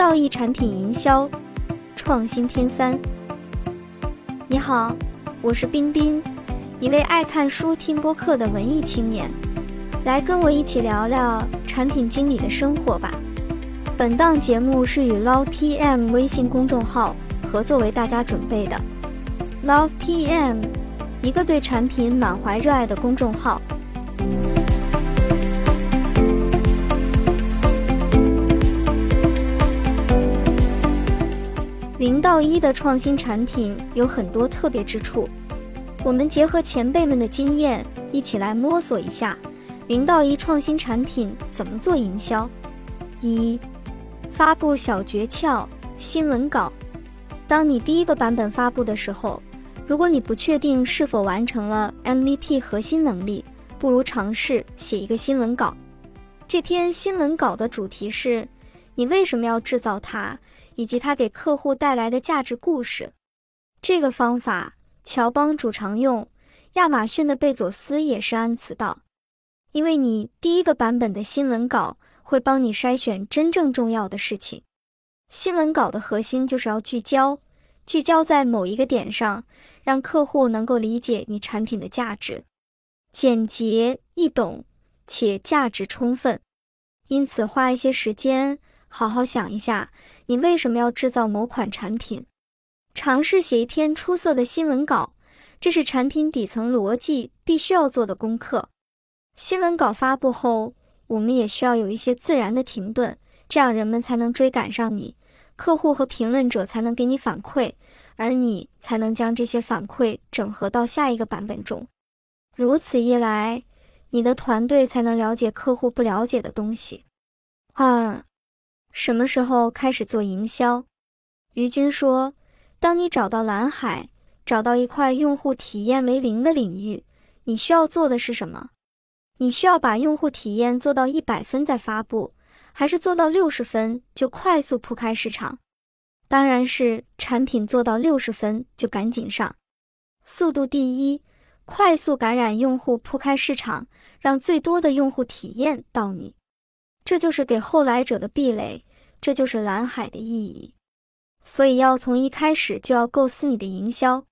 道义产品营销创新篇三。你好，我是冰冰，一位爱看书、听播客的文艺青年，来跟我一起聊聊产品经理的生活吧。本档节目是与 Love PM 微信公众号合作为大家准备的。Love PM，一个对产品满怀热爱的公众号。零到一的创新产品有很多特别之处，我们结合前辈们的经验，一起来摸索一下零到一创新产品怎么做营销。一、发布小诀窍：新闻稿。当你第一个版本发布的时候，如果你不确定是否完成了 MVP 核心能力，不如尝试写一个新闻稿。这篇新闻稿的主题是：你为什么要制造它？以及它给客户带来的价值故事，这个方法乔帮主常用，亚马逊的贝佐斯也是按此道。因为你第一个版本的新闻稿会帮你筛选真正重要的事情。新闻稿的核心就是要聚焦，聚焦在某一个点上，让客户能够理解你产品的价值，简洁易懂且价值充分。因此，花一些时间。好好想一下，你为什么要制造某款产品？尝试写一篇出色的新闻稿，这是产品底层逻辑必须要做的功课。新闻稿发布后，我们也需要有一些自然的停顿，这样人们才能追赶上你，客户和评论者才能给你反馈，而你才能将这些反馈整合到下一个版本中。如此一来，你的团队才能了解客户不了解的东西。二。什么时候开始做营销？于军说：“当你找到蓝海，找到一块用户体验为零的领域，你需要做的是什么？你需要把用户体验做到一百分再发布，还是做到六十分就快速铺开市场？当然是产品做到六十分就赶紧上，速度第一，快速感染用户，铺开市场，让最多的用户体验到你。”这就是给后来者的壁垒，这就是蓝海的意义。所以要从一开始就要构思你的营销。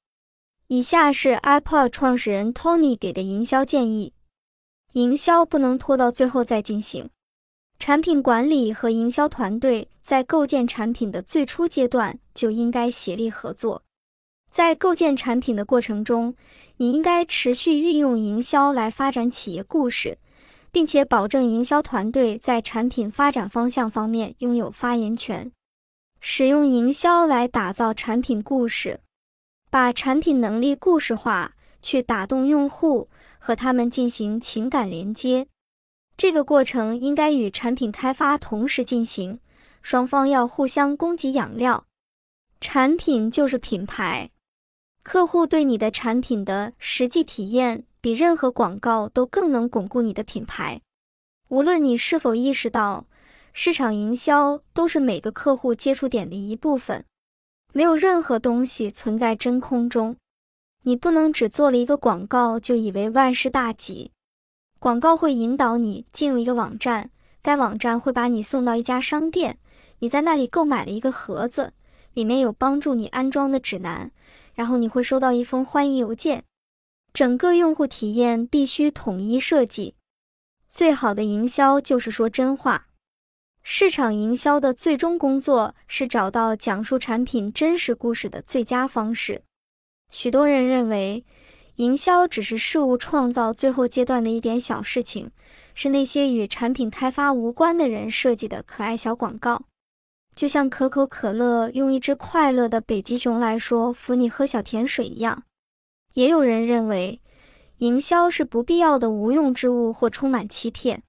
以下是 iPod 创始人 Tony 给的营销建议：营销不能拖到最后再进行。产品管理和营销团队在构建产品的最初阶段就应该协力合作。在构建产品的过程中，你应该持续运用营销来发展企业故事。并且保证营销团队在产品发展方向方面拥有发言权，使用营销来打造产品故事，把产品能力故事化，去打动用户和他们进行情感连接。这个过程应该与产品开发同时进行，双方要互相供给养料。产品就是品牌，客户对你的产品的实际体验。比任何广告都更能巩固你的品牌。无论你是否意识到，市场营销都是每个客户接触点的一部分，没有任何东西存在真空中。你不能只做了一个广告就以为万事大吉。广告会引导你进入一个网站，该网站会把你送到一家商店，你在那里购买了一个盒子，里面有帮助你安装的指南，然后你会收到一封欢迎邮件。整个用户体验必须统一设计。最好的营销就是说真话。市场营销的最终工作是找到讲述产品真实故事的最佳方式。许多人认为，营销只是事物创造最后阶段的一点小事情，是那些与产品开发无关的人设计的可爱小广告。就像可口可乐用一只快乐的北极熊来说服你喝小甜水一样。也有人认为，营销是不必要的无用之物或充满欺骗，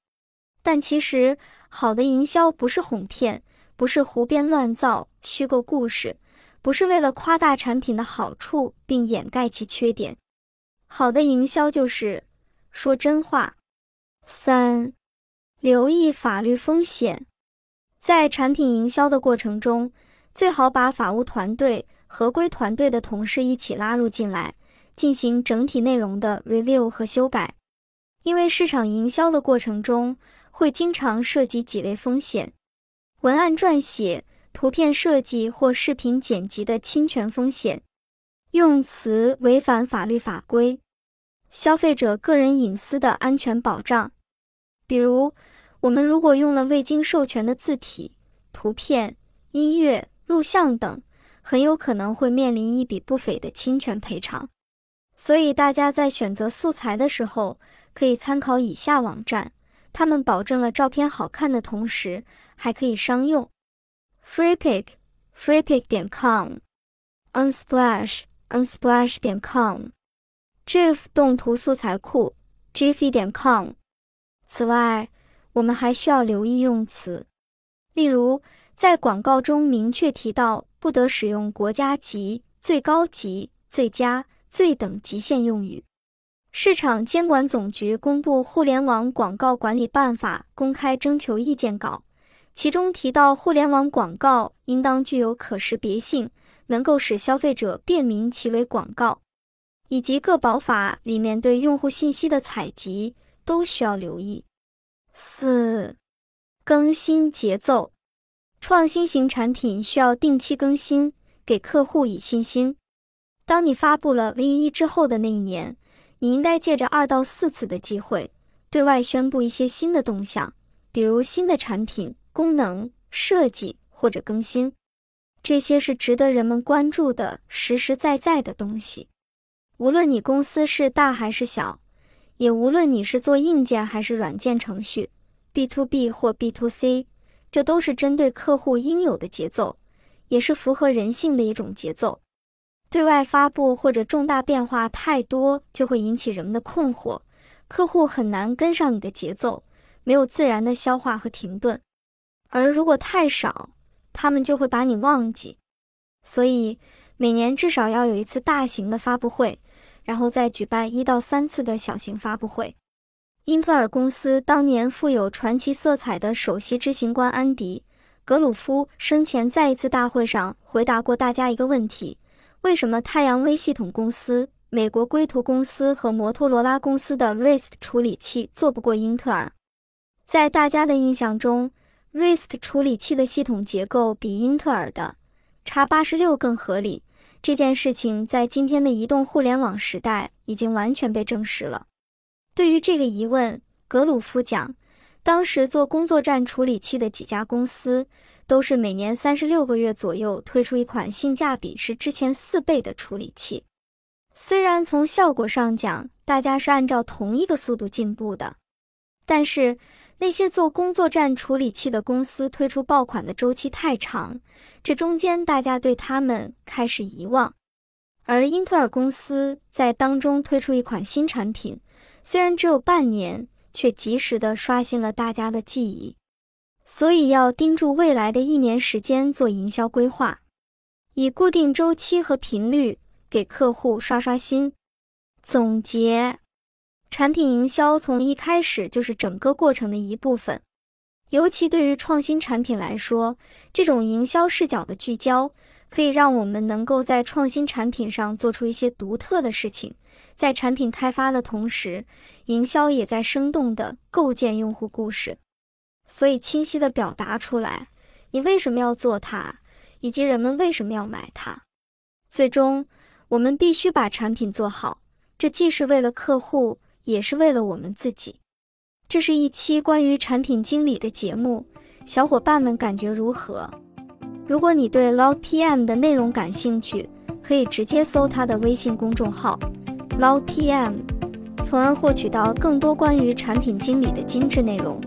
但其实好的营销不是哄骗，不是胡编乱造、虚构故事，不是为了夸大产品的好处并掩盖其缺点。好的营销就是说真话。三、留意法律风险，在产品营销的过程中，最好把法务团队、合规团队的同事一起拉入进来。进行整体内容的 review 和修改，因为市场营销的过程中会经常涉及几类风险：文案撰写、图片设计或视频剪辑的侵权风险。用词违反法律法规。消费者个人隐私的安全保障，比如，我们如果用了未经授权的字体、图片、音乐、录像等，很有可能会面临一笔不菲的侵权赔偿。所以，大家在选择素材的时候，可以参考以下网站，他们保证了照片好看的同时，还可以商用：Freepik，Freepik 点 com；Unsplash，Unsplash 点 com。GIF 动图素材库 g i f 点 com。此外，我们还需要留意用词，例如在广告中明确提到不得使用国家级、最高级、最佳、最等级限用语。市场监管总局公布《互联网广告管理办法》公开征求意见稿，其中提到，互联网广告应当具有可识别性，能够使消费者辨明其为广告。以及各保法里面对用户信息的采集都需要留意。四、更新节奏，创新型产品需要定期更新，给客户以信心。当你发布了 V 一之后的那一年，你应该借着二到四次的机会，对外宣布一些新的动向，比如新的产品、功能、设计或者更新。这些是值得人们关注的实实在在的东西。无论你公司是大还是小，也无论你是做硬件还是软件程序，B to B 或 B to C，这都是针对客户应有的节奏，也是符合人性的一种节奏。对外发布或者重大变化太多，就会引起人们的困惑，客户很难跟上你的节奏，没有自然的消化和停顿；而如果太少，他们就会把你忘记。所以每年至少要有一次大型的发布会。然后再举办一到三次的小型发布会。英特尔公司当年富有传奇色彩的首席执行官安迪·格鲁夫生前在一次大会上回答过大家一个问题：为什么太阳微系统公司、美国硅图公司和摩托罗拉公司的 RISC 处理器做不过英特尔？在大家的印象中，RISC 处理器的系统结构比英特尔的 x86 更合理。这件事情在今天的移动互联网时代已经完全被证实了。对于这个疑问，格鲁夫讲，当时做工作站处理器的几家公司，都是每年三十六个月左右推出一款性价比是之前四倍的处理器。虽然从效果上讲，大家是按照同一个速度进步的，但是。那些做工作站处理器的公司推出爆款的周期太长，这中间大家对他们开始遗忘。而英特尔公司在当中推出一款新产品，虽然只有半年，却及时的刷新了大家的记忆。所以要盯住未来的一年时间做营销规划，以固定周期和频率给客户刷刷新。总结。产品营销从一开始就是整个过程的一部分，尤其对于创新产品来说，这种营销视角的聚焦，可以让我们能够在创新产品上做出一些独特的事情。在产品开发的同时，营销也在生动地构建用户故事，所以清晰地表达出来你为什么要做它，以及人们为什么要买它。最终，我们必须把产品做好，这既是为了客户。也是为了我们自己。这是一期关于产品经理的节目，小伙伴们感觉如何？如果你对 Log PM 的内容感兴趣，可以直接搜他的微信公众号 Log PM，从而获取到更多关于产品经理的精致内容。